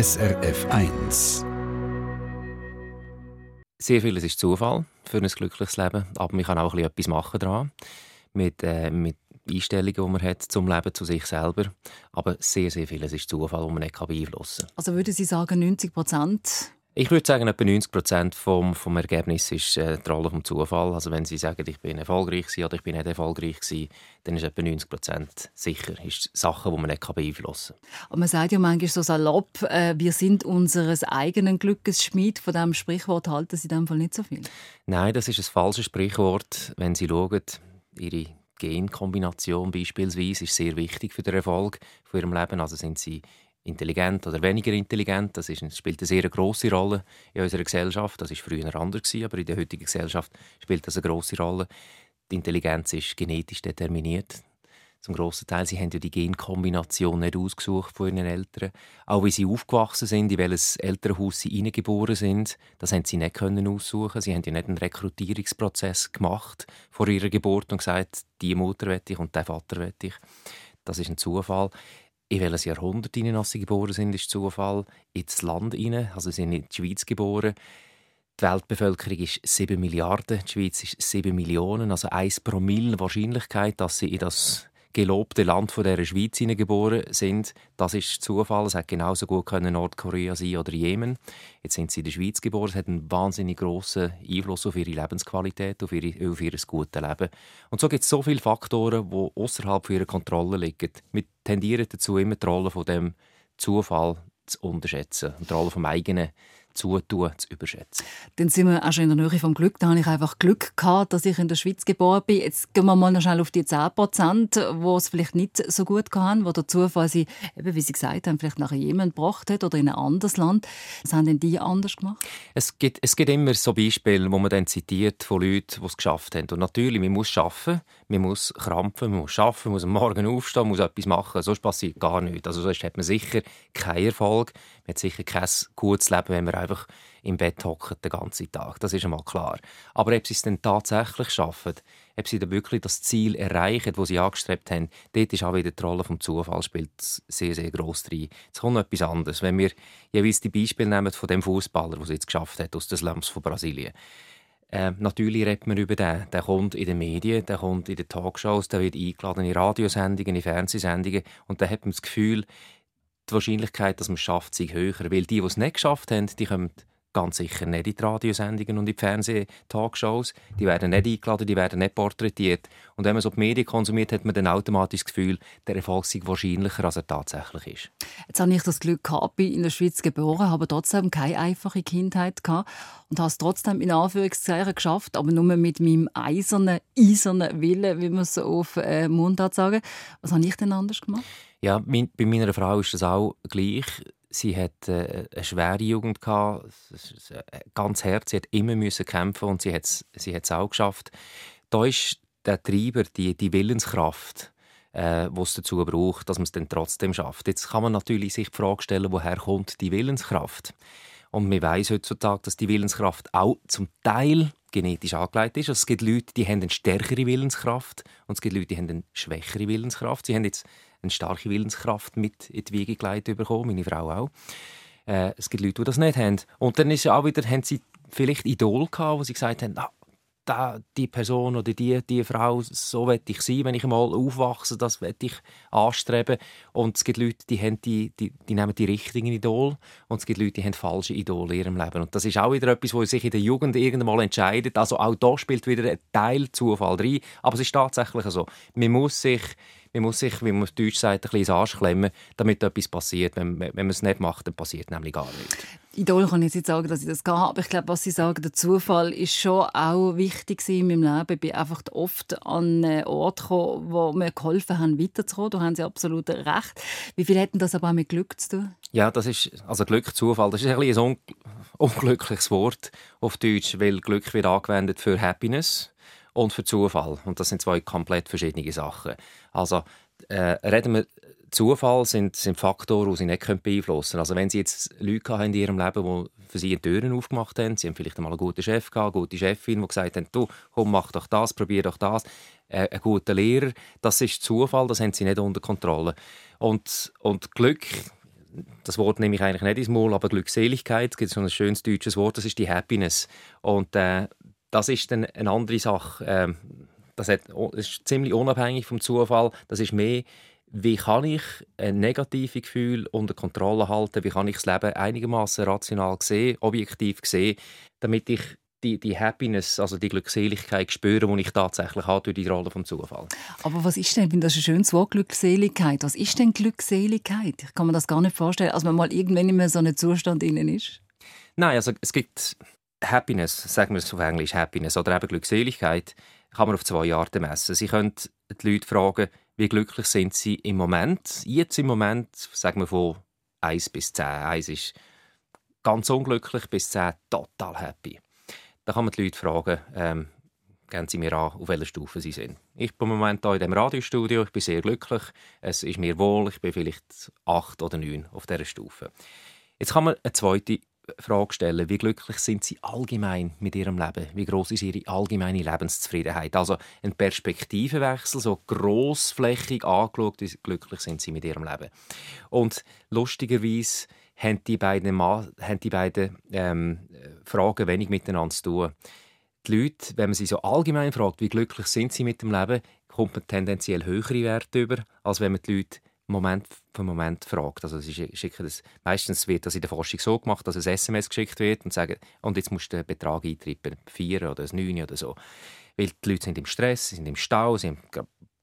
SRF 1. Sehr vieles ist Zufall für ein glückliches Leben, aber man kann auch etwas machen daran mit, äh, mit Einstellungen, die man hat zum Leben, zu sich selber. Aber sehr, sehr vieles ist Zufall, das man nicht beeinflussen kann. Also würden Sie sagen, 90 Prozent ich würde sagen, etwa 90 Prozent vom, vom Ergebnis ist äh, die Rolle vom Zufall. Also wenn Sie sagen, ich bin erfolgreich oder ich bin nicht erfolgreich gewesen, dann ist etwa 90 Prozent sicher. Ist Sachen, die man nicht beeinflussen kann. Aber man sagt ja manchmal so salopp, äh, wir sind unseres eigenen Glückes Schmied. Von diesem Sprichwort halten Sie in dem Fall nicht so viel? Nein, das ist ein falsches Sprichwort. Wenn Sie schauen, Ihre Genkombination beispielsweise ist sehr wichtig für den Erfolg von Ihrem Leben. Also sind Sie intelligent oder weniger intelligent. Das, ist, spielt eine sehr große Rolle in unserer Gesellschaft. Das ist früher anders aber in der heutigen Gesellschaft spielt das eine große Rolle. Die Intelligenz ist genetisch determiniert. Zum grossen Teil, sie haben ja die Genkombination nicht ausgesucht von ihren Eltern. Auch wie sie aufgewachsen sind, in welches Elternhaus sie hineingeboren sind, das haben sie nicht können aussuchen. Sie haben ja nicht einen Rekrutierungsprozess gemacht vor ihrer Geburt und gesagt, die Mutter wette ich und der Vater wette ich. Das ist ein Zufall in welches Jahrhundert ihnen, als sie geboren sind, ist Zufall. Ins Land hinein, also sind in die Schweiz geboren. Die Weltbevölkerung ist 7 Milliarden, die Schweiz ist 7 Millionen, also 1 Promille Wahrscheinlichkeit, dass sie in das gelobte Land von der Schweiz geboren sind. Das ist Zufall. Es hätte genauso gut können Nordkorea sein oder Jemen. Jetzt sind sie in der Schweiz geboren. Es hat einen wahnsinnig großen Einfluss auf ihre Lebensqualität, auf, ihre, auf ihr gutes Leben. Und so gibt es so viele Faktoren, die außerhalb ihrer Kontrolle liegen. Wir tendieren dazu, immer die Rolle von dem Zufall zu unterschätzen und die Rolle vom eigenen Zutun zu überschätzen. Dann sind wir auch schon in der Nähe vom Glück. Da habe ich einfach Glück gehabt, dass ich in der Schweiz geboren bin. Jetzt gehen wir mal noch schnell auf die 10 Prozent, die es vielleicht nicht so gut haben, wo der Zufall sie, eben, wie Sie gesagt haben, vielleicht nach Jemen gebracht hat oder in ein anderes Land. Was haben denn die anders gemacht? Es gibt, es gibt immer so Beispiele, wo man dann zitiert von Leuten, die es geschafft haben. Und natürlich, man muss arbeiten, man muss krampfen, man muss arbeiten, man muss am Morgen aufstehen, man muss etwas machen. Sonst passiert gar nichts. Also sonst hat man sicher keinen Erfolg. Man hat sicher kein gutes Leben, wenn man einfach im Bett hockt den ganzen Tag. Das ist einmal klar. Aber ob sie es dann tatsächlich schaffen, ob sie dann wirklich das Ziel erreichen, das sie angestrebt haben, dort ist auch wieder die Rolle vom Zufall sehr, sehr gross rein. Jetzt kommt noch etwas anderes. Wenn wir jeweils die Beispiele nehmen von dem Fußballer, der es jetzt geschafft hat aus den Slums von Brasilien. Äh, natürlich redet man über den. Der kommt in den Medien, der kommt in den Talkshows, der wird eingeladen in Radiosendungen, in Fernsehsendungen und da hat man das Gefühl, die Wahrscheinlichkeit, dass man es schafft, sich höher. Weil die, die es nicht geschafft haben, die kommen ganz sicher nicht in die Radiosendungen und in die Fernseh-Talkshows. Die werden nicht eingeladen, die werden nicht porträtiert. Und wenn man so die Medien konsumiert, hat man dann automatisch das Gefühl, der Erfolg sei wahrscheinlicher, als er tatsächlich ist. Jetzt habe ich das Glück gehabt, bin in der Schweiz geboren, habe trotzdem keine einfache Kindheit gehabt und habe es trotzdem in Anführungszeichen geschafft, aber nur mit meinem eisernen, eisernen Willen, wie man es so auf äh, Mundart sagen. Was habe ich denn anders gemacht? Ja, mein, bei meiner Frau ist das auch gleich. Sie hat äh, eine schwere Jugend gehabt, äh, ganz hart. Sie hat immer müssen kämpfen und sie hat es sie hat's auch geschafft. Da ist der Treiber, die, die Willenskraft, äh, was dazu braucht, dass man es dann trotzdem schafft. Jetzt kann man natürlich sich die Frage stellen, woher kommt die Willenskraft? Und man weiß heutzutage, dass die Willenskraft auch zum Teil genetisch angelegt ist. Also es gibt Leute, die haben eine stärkere Willenskraft und es gibt Leute, die haben eine schwächere Willenskraft. Sie haben jetzt eine starke Willenskraft mit in die Wiege gelegt bekommen, meine Frau auch. Äh, es gibt Leute, die das nicht haben. Und dann ist auch wieder, haben sie vielleicht Idol gehabt, wo sie gesagt haben, ah, da, die Person oder die, die Frau, so werde ich sein, wenn ich mal aufwachse, das werde ich anstreben. Und es gibt Leute, die, haben die, die, die nehmen die richtigen Idole und es gibt Leute, die haben falsche Idole in ihrem Leben. Und das ist auch wieder etwas, wo sich in der Jugend irgendwann entscheidet. Also auch da spielt wieder ein Teil Zufall rein. Aber es ist tatsächlich so, man muss sich man muss sich, wie man auf Deutsch sagt, ein bisschen Arsch klemmen, damit etwas passiert. Wenn, wenn man es nicht macht, dann passiert nämlich gar nichts. Idol kann ich nicht sagen, dass ich das habe, aber ich glaube, was Sie sagen, der Zufall ist schon auch wichtig in meinem Leben. Ich bin einfach oft an einen Ort gekommen, wo mir geholfen haben, weiterzukommen. Da haben Sie absolut recht. Wie viel hätten das aber auch mit Glück zu tun? Ja, das ist, also Glück, Zufall, das ist ein, ein un unglückliches Wort auf Deutsch, weil Glück wird angewendet für Happiness und für Zufall. Und das sind zwei komplett verschiedene Sachen. Also äh, reden wir Zufall sind, sind Faktoren, die sie nicht beeinflussen können. Also wenn sie jetzt Leute haben in ihrem Leben, die für sie Türen aufgemacht haben, sie haben vielleicht einmal einen guten Chef gehabt, eine gute Chefin, die gesagt haben, du, komm, mach doch das, probier doch das. Äh, ein guter Lehrer, das ist Zufall, das haben sie nicht unter Kontrolle. Und, und Glück das Wort nehme ich eigentlich nicht ins Maul, aber Glückseligkeit, es gibt so ein schönes deutsches Wort, das ist die Happiness. Und äh, das ist dann eine andere Sache. Äh, das, ist ziemlich unabhängig vom Zufall. Das ist mehr, wie kann ich ein negatives Gefühl unter Kontrolle halten, wie kann ich das Leben einigermaßen rational sehen, objektiv sehen, damit ich die, die Happiness, also die Glückseligkeit spüren, die ich tatsächlich habe durch die Rolle vom Zufall. Aber was ist denn, das ist ein schönes Wort, Glückseligkeit. Was ist denn Glückseligkeit? Ich kann mir das gar nicht vorstellen, als man mal irgendwann in so einem Zustand innen ist. Nein, also es gibt Happiness, sagen wir es auf Englisch, Happiness oder eben Glückseligkeit, kann man auf zwei Arten messen. Sie können die Leute fragen, wie glücklich sind sie im Moment. Jetzt im Moment, sagen wir von 1 bis 10. 1 ist ganz unglücklich, bis 10 total happy. Da kann man die Leute fragen, ähm, geben Sie mir an, auf welcher Stufe Sie sind. Ich bin im Moment hier in dem Radiostudio, ich bin sehr glücklich, es ist mir wohl, ich bin vielleicht 8 oder 9 auf dieser Stufe. Jetzt kann man eine zweite Frage stellen, wie glücklich sind Sie allgemein mit Ihrem Leben? Wie groß ist Ihre allgemeine Lebenszufriedenheit? Also ein Perspektivenwechsel, so grossflächig angeschaut, wie glücklich sind Sie mit Ihrem Leben? Und lustigerweise haben die beiden, Ma haben die beiden ähm, Fragen wenig miteinander zu tun. Die Leute, wenn man sie so allgemein fragt, wie glücklich sind sie mit dem Leben, kommt man tendenziell höhere Werte über, als wenn man die Leute Moment für Moment fragt. Also sie schicken das, meistens wird das in der Forschung so gemacht, dass ein SMS geschickt wird und sagen, und jetzt musst du den Betrag eintreiben, vier oder das neun oder so. Weil die Leute sind im Stress, sind im Stau, sie haben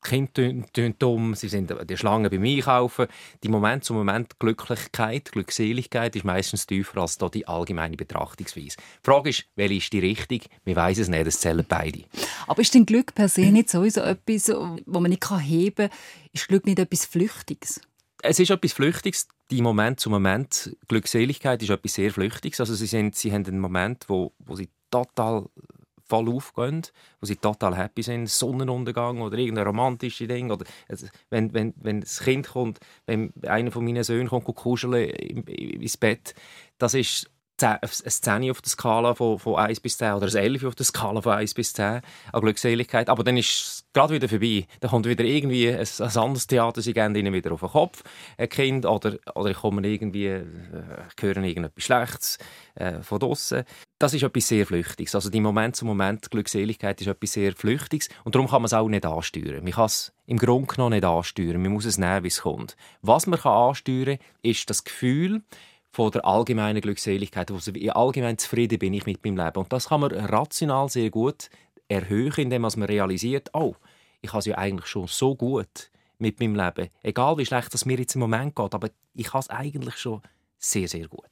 Kinder tun dumm, sie sind die Schlange beim Einkaufen. Die Moment zu Moment Glücklichkeit, Glückseligkeit ist meistens tiefer als die allgemeine Betrachtungsweise. Die Frage ist, welche ist die richtig? Wir wissen es nicht, es zählen beide. Aber ist denn Glück per se nicht sowieso etwas, wo man nicht heben kann? Ist Glück nicht etwas Flüchtiges? Es ist etwas Flüchtiges. Die Moment zu Moment Glückseligkeit ist etwas sehr Flüchtiges. Also sie, sind, sie haben einen Moment, wo, wo sie total voll aufgehen, wo sie total happy sind, Sonnenuntergang oder irgendein romantisches Ding oder wenn, wenn, wenn das Kind kommt, wenn einer von meinen Söhnen kommt kuscheln ins Bett, das ist eine 10 auf der Skala von, von 1 bis 10 oder ein 11 auf der Skala von 1 bis 10 an Glückseligkeit. Aber dann ist es gerade wieder vorbei. Dann kommt wieder irgendwie ein, ein anderes Theater, sie gehen ihnen wieder auf den Kopf, ein Kind, oder, oder ich komme irgendwie, äh, höre irgendetwas Schlechtes äh, von draussen. Das ist etwas sehr Flüchtiges. Also die Moment zu Moment Glückseligkeit ist etwas sehr Flüchtiges und darum kann man es auch nicht ansteuern. Man kann es im Grunde genommen nicht ansteuern. Man muss es nehmen, wie es kommt. Was man kann ansteuern kann, ist das Gefühl, von der allgemeinen Glückseligkeit, also wie allgemein zufrieden bin ich mit meinem Leben. Und das kann man rational sehr gut erhöhen, indem man realisiert, oh, ich habe es ja eigentlich schon so gut mit meinem Leben. Egal wie schlecht es mir jetzt im Moment geht, aber ich habe es eigentlich schon sehr, sehr gut.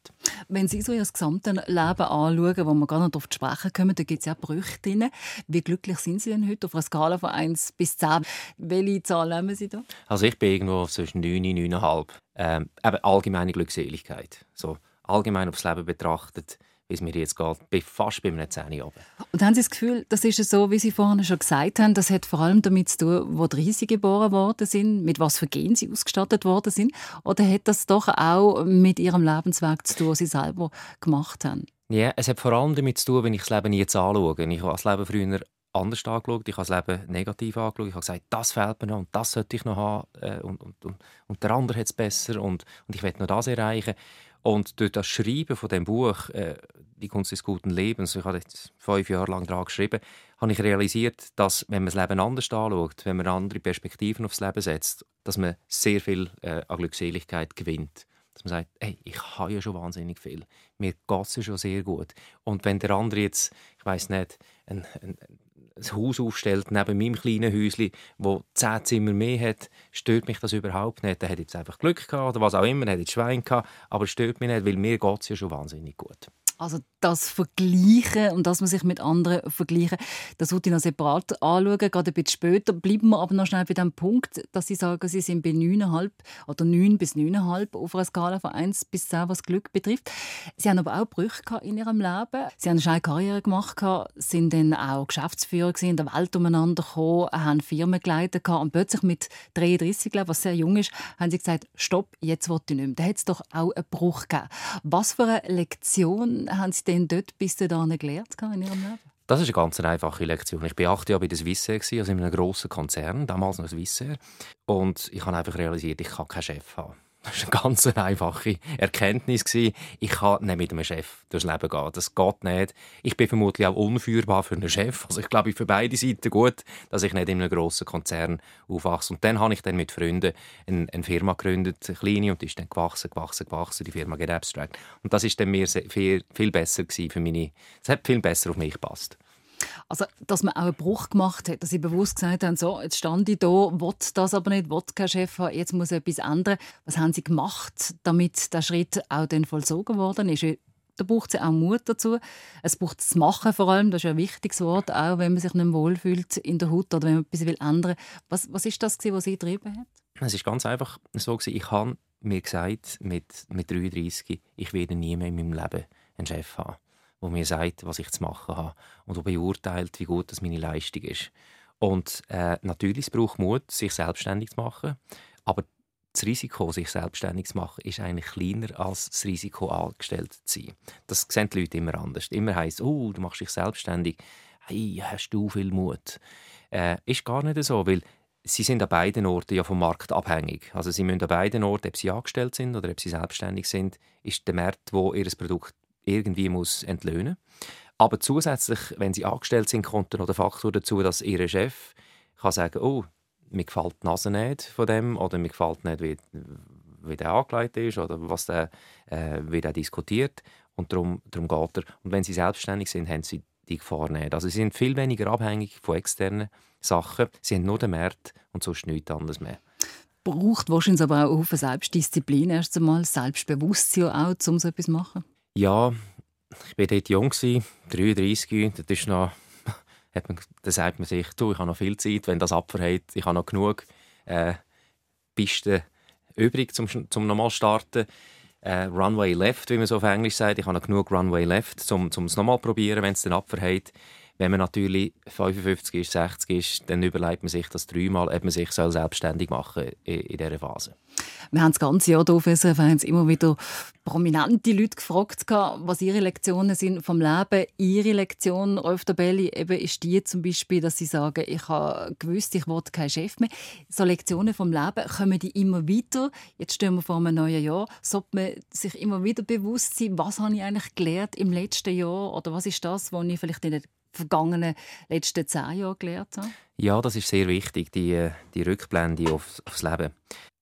Wenn Sie so Ihr gesamtes Leben anschauen, wo wir gar nicht darauf zu sprechen kommen, da gibt es ja Brüche drin. Wie glücklich sind Sie denn heute auf einer Skala von 1 bis 10? Welche Zahl nehmen Sie da? Also ich bin irgendwo zwischen 9 und 9,5. Ähm, eben allgemeine Glückseligkeit. So allgemein aufs Leben betrachtet wie es mir jetzt geht, bin fast bei einem 10 oben. Und haben Sie das Gefühl, das ist so, wie Sie vorhin schon gesagt haben, das hat vor allem damit zu tun, wo die Riesen geboren worden sind, mit was für Genen sie ausgestattet worden sind, oder hat das doch auch mit Ihrem Lebensweg zu tun, was Sie selber gemacht haben? Ja, es hat vor allem damit zu tun, wenn ich das Leben jetzt anschaue. Ich habe das Leben früher anders angeschaut, ich habe das Leben negativ angeschaut, ich habe gesagt, das fehlt mir noch und das sollte ich noch haben äh, und, und, und, und der andere hat es besser und, und ich will noch das erreichen. Und durch das Schreiben von dem Buch äh, «Die Kunst des guten Lebens», ich habe jetzt fünf Jahre lang daran geschrieben, habe ich realisiert, dass, wenn man das Leben anders anschaut, wenn man andere Perspektiven aufs Leben setzt, dass man sehr viel äh, an Glückseligkeit gewinnt. Dass man sagt, hey, ich habe ja schon wahnsinnig viel. Mir geht es ja schon sehr gut. Und wenn der andere jetzt, ich weiß nicht, ein, ein, ein Haus aufstellt neben meinem kleinen Häuschen, wo zehn Zimmer mehr hat, stört mich das überhaupt nicht. Er hat jetzt einfach Glück gehabt oder was auch immer, er hat jetzt Schwein gehabt, aber stört mich nicht, weil mir geht es ja schon wahnsinnig gut. Also das Vergleichen und dass man sich mit anderen vergleichen, das würde ich noch separat anschauen, gerade ein bisschen später. Bleiben wir aber noch schnell bei dem Punkt, dass Sie sagen, Sie sind bei 9,5 oder 9 bis 9,5 auf einer Skala von 1 bis 10, was Glück betrifft. Sie haben aber auch Brüche in Ihrem Leben. Sie haben eine Karriere gemacht, sind dann auch Geschäftsführer in der Welt umeinander gekommen, haben Firmen geleitet und plötzlich mit 33, glaube ich, was sehr jung ist, haben Sie gesagt, stopp, jetzt will ich nicht mehr. Da hat es doch auch einen Bruch gegeben. Was für eine Lektion haben Sie denn dort bis dahin gelernt in Ihrem Leben? Das ist eine ganz einfache Lektion. Ich war acht Jahre bei der Swissair, also in einem grossen Konzern, damals noch Swissair. Und ich habe einfach realisiert, ich kann keinen Chef haben. Das war eine ganz einfache Erkenntnis. Ich kann nicht mit einem Chef durchs Leben gehen. Das geht nicht. Ich bin vermutlich auch unführbar für einen Chef. Also ich glaube, für beide Seiten gut, dass ich nicht in einem grossen Konzern aufwachse. Und dann habe ich dann mit Freunden eine, eine Firma gegründet, eine kleine, und die ist dann gewachsen, gewachsen, gewachsen, die Firma Get Abstract. Und das ist dann mir viel, viel besser für meine... Es hat viel besser auf mich gepasst. Also, dass man auch einen Bruch gemacht hat, dass sie bewusst gesagt haben, so, jetzt stand ich da, will das aber nicht, will kein Chef haben, jetzt muss etwas ändern. Was haben sie gemacht, damit der Schritt auch dann vollzogen worden ist? Da braucht es auch Mut dazu. Es braucht das Machen vor allem, das ist ein wichtiges Wort, auch wenn man sich nicht wohlfühlt in der Haut oder wenn man etwas ändern will. Was, ist das, was Sie getrieben hat? Es ist ganz einfach so, ich habe mir gesagt, mit, mit 33, ich werde nie mehr in meinem Leben einen Chef haben wo mir sagt, was ich zu machen habe und wo beurteilt, wie gut das meine Leistung ist. Und äh, natürlich es braucht Mut, sich selbstständig zu machen, aber das Risiko, sich selbstständig zu machen, ist eigentlich kleiner als das Risiko, angestellt zu sein. Das sehen die Leute immer anders. Immer heisst, oh, du machst dich selbstständig, hey, hast du viel Mut. Äh, ist gar nicht so, weil sie sind an beiden Orten ja vom Markt abhängig. Also sie müssen an beiden Orten, ob sie angestellt sind oder ob sie selbstständig sind, ist der Markt, wo ihr Produkt irgendwie muss entlöhnen Aber zusätzlich, wenn sie angestellt sind, kommt noch der Faktor dazu, dass ihr Chef kann sagen oh, mir gefällt die Nase nicht von dem oder mir gefällt nicht, wie, wie der angelegt ist oder was der, äh, wie der diskutiert. Und darum, darum geht er. Und wenn sie selbstständig sind, haben sie die Gefahr nicht. Also sie sind viel weniger abhängig von externen Sachen. Sie haben nur den Markt und sonst nichts anderes mehr braucht wahrscheinlich aber auch eine Selbstdisziplin erst einmal, Selbstbewusstsein auch, um so etwas zu machen? Ja, ich war dort jung, 33, das ist noch, hat man, da sagt man sich, du, ich habe noch viel Zeit, wenn das abverhält, ich habe noch genug äh, Pisten übrig, zum, zum nochmal starten. Äh, Runway left, wie man so auf Englisch sagt. Ich habe noch genug Runway left, um es nochmal probieren, wenn es dann abverhält. Wenn man natürlich 55 ist, 60 ist, dann überlegt man sich das dreimal, ob man sich selbstständig machen soll in, dieser Phase. Wir haben das ganze Jahr hier auf SRF immer wieder prominente Leute gefragt, was ihre Lektionen sind vom Leben. Ihre Lektion, Rolf Dabelli, eben ist die zum Beispiel, dass sie sagen, ich habe gewusst, ich wollte kein Chef mehr. So Lektionen vom Leben kommen die immer wieder. Jetzt stehen wir vor einem neuen Jahr. Sollte man sich immer wieder bewusst sein, was habe ich eigentlich gelernt im letzten Jahr oder was ist das, was ich vielleicht in den vergangenen letzten zehn Jahren gelernt habe? Ja, das ist sehr wichtig, die, die Rückblende aufs, aufs Leben.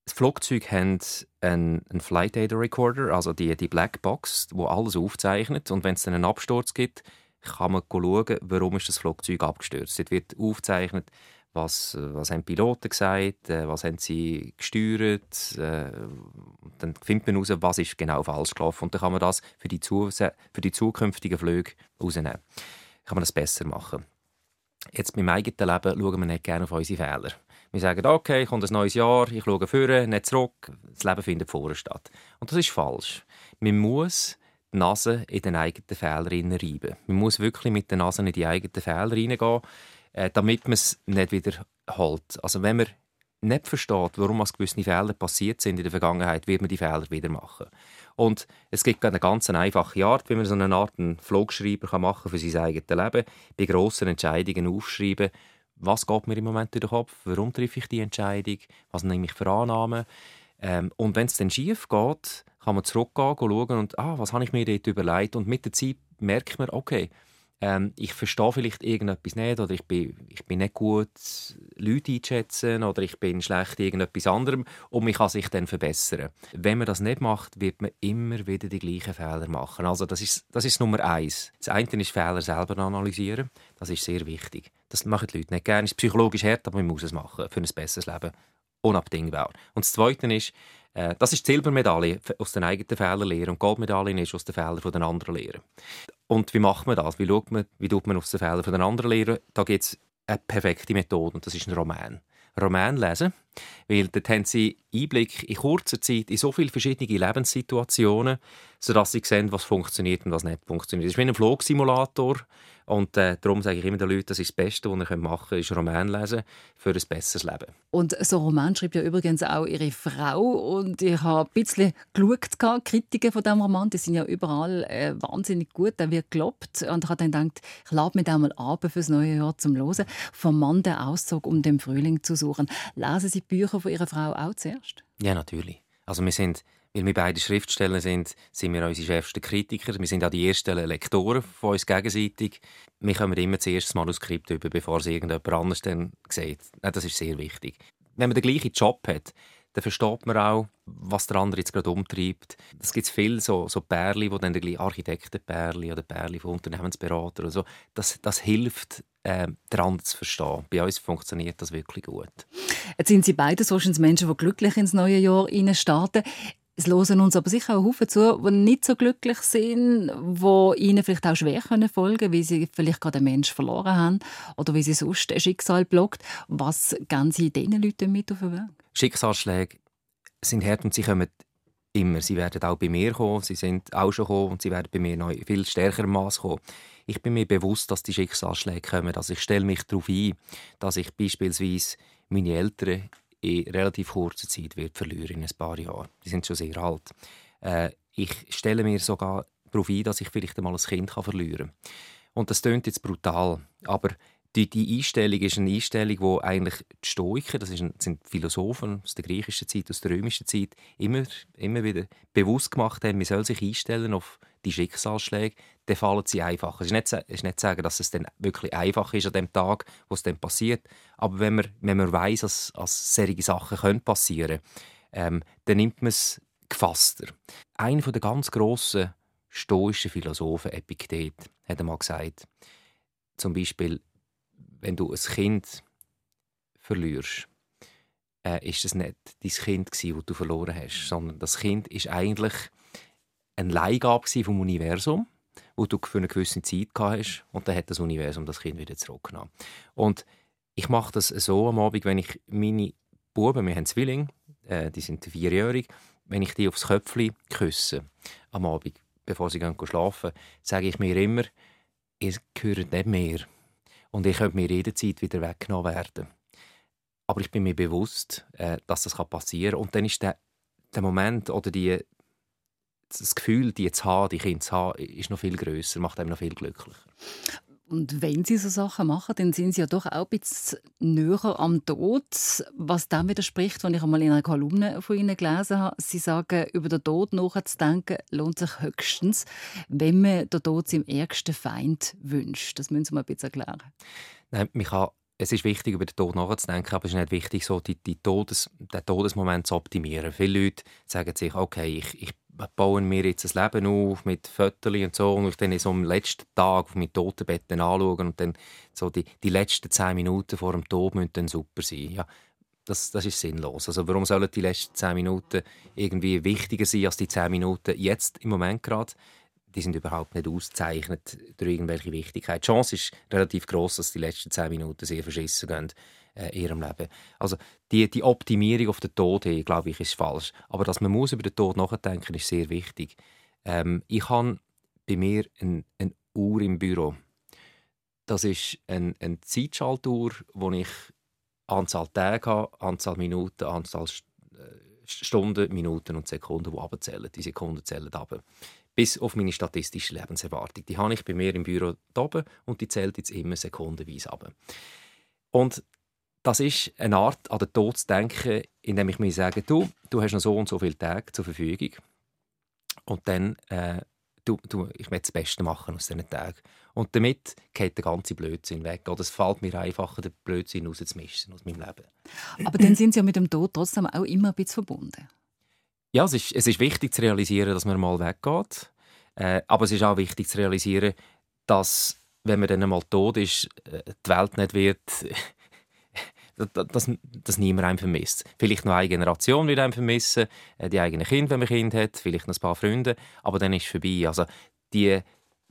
Das Flugzeug hat einen, einen Flight Data Recorder, also die, die Blackbox, wo alles aufzeichnet. Und wenn es dann einen Absturz gibt, kann man schauen, warum ist das Flugzeug abgestürzt. Dort wird aufgezeichnet, was, was haben Piloten gesagt, äh, was haben sie gesteuert. Äh, dann findet man heraus, was ist genau falsch gelaufen. Und dann kann man das für die, für die zukünftigen Flüge herausnehmen. Kann man das besser machen. Jetzt beim eigenen Leben schauen wir nicht gerne auf unsere Fehler. Wir sagen, okay, kommt ein neues Jahr, ich schaue vorne, nicht zurück. Das Leben findet vorne statt. Und das ist falsch. Man muss die Nase in den eigenen Fehler reiben. Man muss wirklich mit der Nase in die eigenen Fehler reingehen, äh, damit man es nicht wiederholt. Also wenn man nicht versteht, warum gewisse Fehler passiert sind in der Vergangenheit, wird man die Fehler wieder machen. Und es gibt eine ganz einfache Art, wie man so eine Art einen Flugschreiber machen kann für sein eigenes Leben. Bei grossen Entscheidungen aufschreiben, was geht mir im Moment durch den Kopf, warum treffe ich die Entscheidung, was nehme ich für Annahmen. Ähm, und wenn es dann schief geht, kann man zurückgehen, schauen und ah, was habe ich mir dort überlegt und mit der Zeit merkt man, okay, ähm, ich verstehe vielleicht irgendetwas nicht oder ich bin, ich bin nicht gut, Leute einzuschätzen oder ich bin schlecht in irgendetwas anderem und man kann sich dann verbessern. Wenn man das nicht macht, wird man immer wieder die gleichen Fehler machen. Also das ist, das ist Nummer eins. Das eine ist Fehler selber analysieren. Das ist sehr wichtig. Das machen die Leute nicht gerne. Es ist psychologisch hart, aber man muss es machen für ein besseres Leben. Unabdingbar. Und das Zweite ist, äh, das ist die Silbermedaille aus den eigenen Fehlern lernen und die Goldmedaille ist aus den Fehlern der anderen lernen. Und wie macht man das? Wie schaut man, wie tut man aus den Fehlern der anderen lernen? Da gibt es eine perfekte Methode und das ist ein Roman. Roman lesen, weil dort haben sie Einblick in kurzer Zeit in so viele verschiedene Lebenssituationen, sodass sie sehen, was funktioniert und was nicht funktioniert. Es ist wie ein Flugsimulator und äh, darum sage ich immer den Leuten, das ist das Beste, was ihr machen könnt, ist Roman lesen für ein besseres Leben. Und so ein Roman schreibt ja übrigens auch ihre Frau und ich habe ein bisschen geschaut, Kritiken von diesem Roman, die sind ja überall äh, wahnsinnig gut, der wird gelobt und ich habe dann gedacht, ich lade mich einmal ab fürs neue Jahr zum Hören, vom Mann der Auszug, um den Frühling zu suchen. Lesen Sie die Bücher von Ihrer Frau auch zuerst? Ja, natürlich. Also wir sind, weil wir beide Schriftsteller sind, sind wir unsere schärfsten Kritiker. Wir sind auch die ersten Lektoren von uns gegenseitig. Wir kommen immer zuerst das Manuskript über, bevor es irgendjemand anders dann sieht. Das ist sehr wichtig. Wenn man den gleichen Job hat, dann versteht man auch, was der andere jetzt gerade umtreibt. Es gibt viele so, so Pärchen, die dann die Architektenpärchen oder Pärchen von Unternehmensberatern oder so. Das, das hilft, äh, den anderen zu verstehen. Bei uns funktioniert das wirklich gut. Jetzt sind Sie beide so Menschen, die glücklich ins neue Jahr starten. Es hören uns aber sicher auch Haufen zu, die nicht so glücklich sind, die ihnen vielleicht auch schwer folgen können, weil sie vielleicht gerade einen Menschen verloren haben oder weil sie sonst ein Schicksal blockt. Was geben Sie diesen Leuten mit auf den Weg? Schicksalsschläge sind hart und sie kommen immer. Sie werden auch bei mir kommen, sie sind auch schon gekommen und sie werden bei mir noch viel stärker Maß kommen. Ich bin mir bewusst, dass die Schicksalsschläge kommen. Also ich stelle mich darauf ein, dass ich beispielsweise meine Eltern in relativ kurzer Zeit wird verlieren, in ein paar Jahren. Die sind schon sehr alt. Äh, ich stelle mir sogar darauf ein, dass ich vielleicht einmal ein Kind verlieren kann. Und das klingt jetzt brutal, aber die, die Einstellung ist eine Einstellung, wo eigentlich die Stoiker, das sind Philosophen aus der griechischen Zeit, aus der römischen Zeit, immer, immer wieder bewusst gemacht haben, man soll sich einstellen auf die Schicksalsschläge, dann fallen sie einfach. Es ist nicht, es ist nicht sagen, dass es dann wirklich einfach ist an dem Tag, wo es dann passiert, aber wenn man, wenn man weiss, dass, dass solche Sachen können passieren können, ähm, dann nimmt man es gefasster. Einer der ganz grossen stoischen Philosophen, Epiktet, hat einmal gesagt, zum Beispiel, wenn du ein Kind verlierst, äh, ist es nicht dein Kind gewesen, das du verloren hast, sondern das Kind ist eigentlich eine Leihgabe vom Universum, wo du für eine gewisse Zeit hast und dann hat das Universum das Kind wieder zurückgenommen. Und ich mache das so am Abend, wenn ich meine Buben, wir haben Zwillinge, äh, die sind vierjährig, wenn ich die aufs Köpfchen küsse am Abend, bevor sie gehen schlafen, sage ich mir immer, ihr gehört nicht mehr und ich könnte mir jederzeit wieder weggenommen werden. Aber ich bin mir bewusst, äh, dass das passieren kann. Und dann ist der, der Moment oder die, das Gefühl, die zu haben, die Kinder zu haben, ist noch viel grösser, macht einem noch viel glücklicher. Und wenn Sie so Sachen machen, dann sind Sie ja doch auch ein bisschen näher am Tod, was dem widerspricht, was ich einmal in einer Kolumne von Ihnen gelesen habe. Sie sagen, über den Tod nachzudenken lohnt sich höchstens, wenn man den Tod seinem ärgsten Feind wünscht. Das müssen Sie mal ein bisschen erklären. Nein, man es ist wichtig, über den Tod nachzudenken, aber es ist nicht wichtig, so die, die Todes, den Todesmoment zu optimieren. Viele Leute sagen sich, okay, ich, ich baue mir jetzt ein Leben auf mit Fötterli und so und ich dann so am letzten Tag auf mein Totenbett anschauen und dann so die, die letzten zehn Minuten vor dem Tod müssen dann super sein. Ja, das, das ist sinnlos. Also warum sollen die letzten zehn Minuten irgendwie wichtiger sein als die zehn Minuten jetzt im Moment gerade? die sind überhaupt nicht ausgezeichnet durch irgendwelche Wichtigkeit. Die Chance ist relativ groß, dass die letzten zehn Minuten sehr verschissen gehen in ihrem Leben. Also die, die Optimierung auf den Tod, hin, glaube ich, ist falsch. Aber dass man muss über den Tod nachdenken, ist sehr wichtig. Ähm, ich habe bei mir eine ein Uhr im Büro. Das ist eine, eine Zeitschaltuhr, wo ich Anzahl Tage habe, Anzahl Minuten, Anzahl äh, Stunden, Minuten und Sekunden, die abzählen. Die Sekunden zählen ab bis auf meine statistische Lebenserwartung. Die habe ich bei mir im Büro oben und die zählt jetzt immer sekundenweise ab. Und das ist eine Art, an den Tod zu denken, indem ich mir sage, du, du hast noch so und so viele Tage zur Verfügung und dann, äh, du, du, ich möchte das Beste machen aus diesen Tagen. Und damit geht der ganze Blödsinn weg. Oder es fällt mir einfacher, den Blödsinn rauszumischen aus meinem Leben. Aber dann sind Sie ja mit dem Tod trotzdem auch immer ein bisschen verbunden. Ja, es ist, es ist wichtig zu realisieren, dass man mal weggeht. Äh, aber es ist auch wichtig zu realisieren, dass, wenn man dann mal tot ist, äh, die Welt nicht wird, dass, dass niemand einen vermisst. Vielleicht noch eine Generation wird einen vermissen, äh, die eigenen Kinder, wenn man Kind hat, vielleicht noch ein paar Freunde, aber dann ist es vorbei. Also die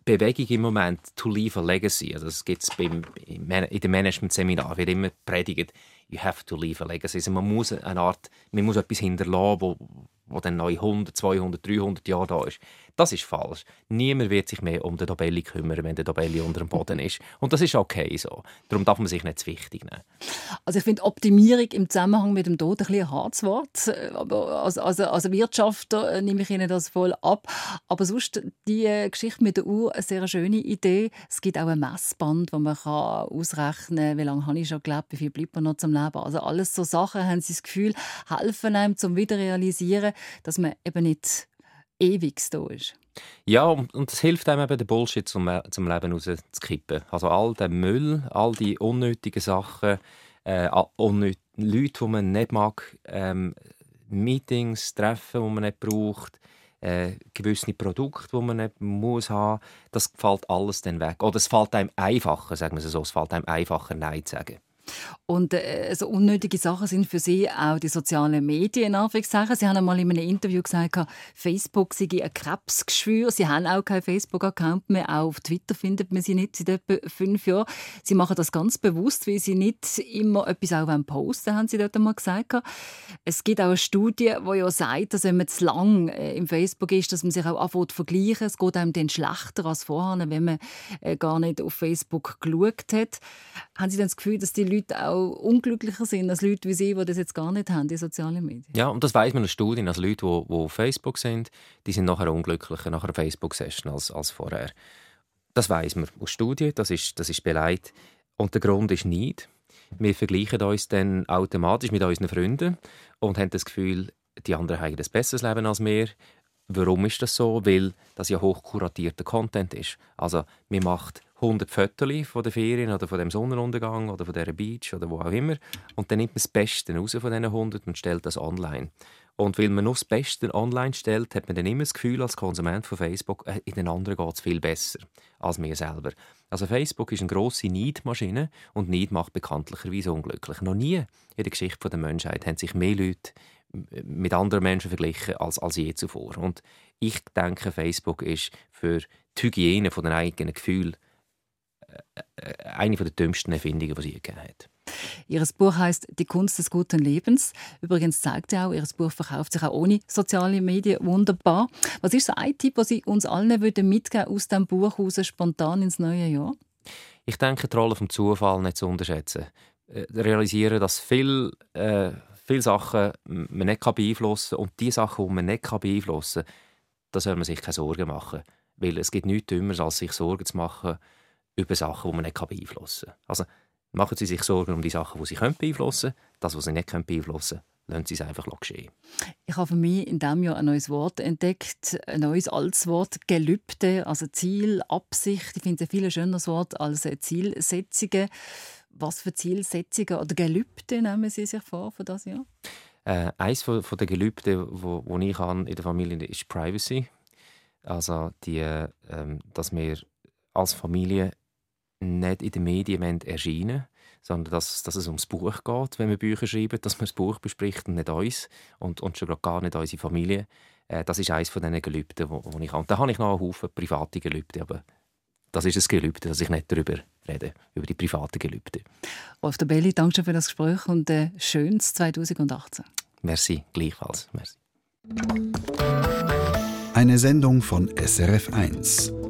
Bewegung im Moment, to leave a legacy, also das gibt es in den Management-Seminaren, wird immer predigt, you have to leave a legacy. Also man muss eine Art, man muss etwas hinterlassen, wo, wo dann neu 100, 200, 300 Jahre da ist. Das ist falsch. Niemand wird sich mehr um den Dobelli kümmern, wenn der Dobelli unter dem Boden ist. Und das ist okay so. Darum darf man sich nicht zu wichtig nehmen. Also ich finde Optimierung im Zusammenhang mit dem Tod ein, bisschen ein hartes Wort. Aber als, als, als Wirtschafter äh, nehme ich Ihnen das voll ab. Aber sonst die äh, Geschichte mit der Uhr, eine sehr schöne Idee. Es gibt auch ein Messband, wo man kann ausrechnen kann, wie lange habe ich schon gelebt, wie viel bleibt man noch zum Leben. Also alles so Sachen, haben Sie das Gefühl, helfen einem zum Wiederrealisieren, dass man eben nicht ewig da ist. Ja, und, es hilft einem eben, den Bullshit zum, zum Leben rauszukippen. Also all der Müll, all die unnötigen Sachen, äh, unnöt Leute, die man nicht mag, ähm, Meetings, Treffen, die man nicht braucht, äh, gewisse Produkte, die man nicht muss haben, das fällt alles dann weg. Oder es fällt einem einfacher, sagen wir es so, es fällt einem einfacher, Nein zu sagen. Und äh, so unnötige Sachen sind für Sie auch die sozialen Medien. Sie haben einmal in einem Interview gesagt, Facebook sei ein Krebsgeschwür. Sie haben auch keinen Facebook-Account mehr. Auch auf Twitter findet man sie nicht seit etwa fünf Jahren. Sie machen das ganz bewusst, weil sie nicht immer etwas auch posten haben Sie dort einmal gesagt. Es gibt auch eine Studie, die ja sagt, dass wenn man zu lang äh, im Facebook ist, dass man sich auch anfängt zu vergleichen. Es geht einem dann schlechter als vorher, wenn man äh, gar nicht auf Facebook geschaut hat. Haben Sie dann das Gefühl, dass die Leute auch unglücklicher sind als Leute wie Sie, die das jetzt gar nicht haben, die sozialen Medien. Ja, und das weiß man in Studien. Also Leute, die, die auf Facebook sind, die sind nachher unglücklicher nach einer Facebook-Session als, als vorher. Das weiß man aus Studien, das ist, das ist beleidigt. Und der Grund ist nicht. Wir vergleichen uns dann automatisch mit unseren Freunden und haben das Gefühl, die anderen haben ein besseres Leben als wir. Warum ist das so? Weil das ja hochkuratierter Content ist. Also, man macht 100 Fotos von der Ferien oder von dem Sonnenuntergang oder von der Beach oder wo auch immer. Und dann nimmt man das Beste raus von diesen 100 und stellt das online. Und weil man nur das Beste online stellt, hat man dann immer das Gefühl als Konsument von Facebook, äh, in den anderen geht es viel besser als mir selber. Also Facebook ist eine grosse Neidmaschine und Neid macht bekanntlicherweise unglücklich. Noch nie in der Geschichte der Menschheit haben sich mehr Leute mit anderen Menschen verglichen als, als je zuvor. Und ich denke, Facebook ist für die Hygiene den eigenen Gefühlen eine der dümmsten Erfindungen, die sie gegeben hat. Ihr Buch heißt Die Kunst des guten Lebens. Übrigens zeigt ja auch, Ihr Buch verkauft sich auch ohne soziale Medien wunderbar. Was ist so ein Tipp, den Sie uns allen würden mitgeben aus dem Buch heraus spontan ins neue Jahr? Ich denke, die Rolle vom Zufall nicht zu unterschätzen. Äh, realisieren, dass viel, äh, viele Sachen man nicht beeinflussen kann und die Sachen, die man nicht beeinflussen kann, da soll man sich keine Sorgen machen. Weil es gibt nichts Dümmeres, als sich Sorgen zu machen über Sachen, die man nicht beeinflussen kann. Also machen Sie sich Sorgen um die Sachen, die Sie beeinflussen können. Das, was Sie nicht beeinflussen können, lassen Sie es einfach geschehen. Ich habe für mich in diesem Jahr ein neues Wort entdeckt, ein neues altes Wort, Gelübde, also Ziel, Absicht. Ich finde es ein viel schöneres Wort als Zielsetzungen. Was für Zielsetzungen oder Gelübde nehmen Sie sich vor für das Jahr? Äh, eines von, von der Gelübde, wo, wo ich an in der Familie ist Privacy. Also die, ähm, dass wir als Familie nicht in den Medien erscheinen sondern dass, dass es ums Buch geht, wenn wir Bücher schreiben, dass man das Buch bespricht und nicht uns und, und schon gar nicht unsere Familie. Äh, das ist eines von diesen Gelübden, wo, wo ich habe. Und da habe ich noch einen Haufen private Gelübde, aber das ist ein Gelübde, dass ich nicht darüber rede, über die privaten Gelübde. Rolf de Belli, danke für das Gespräch und äh, schönes 2018. Merci, gleichfalls. Merci. Eine Sendung von SRF1.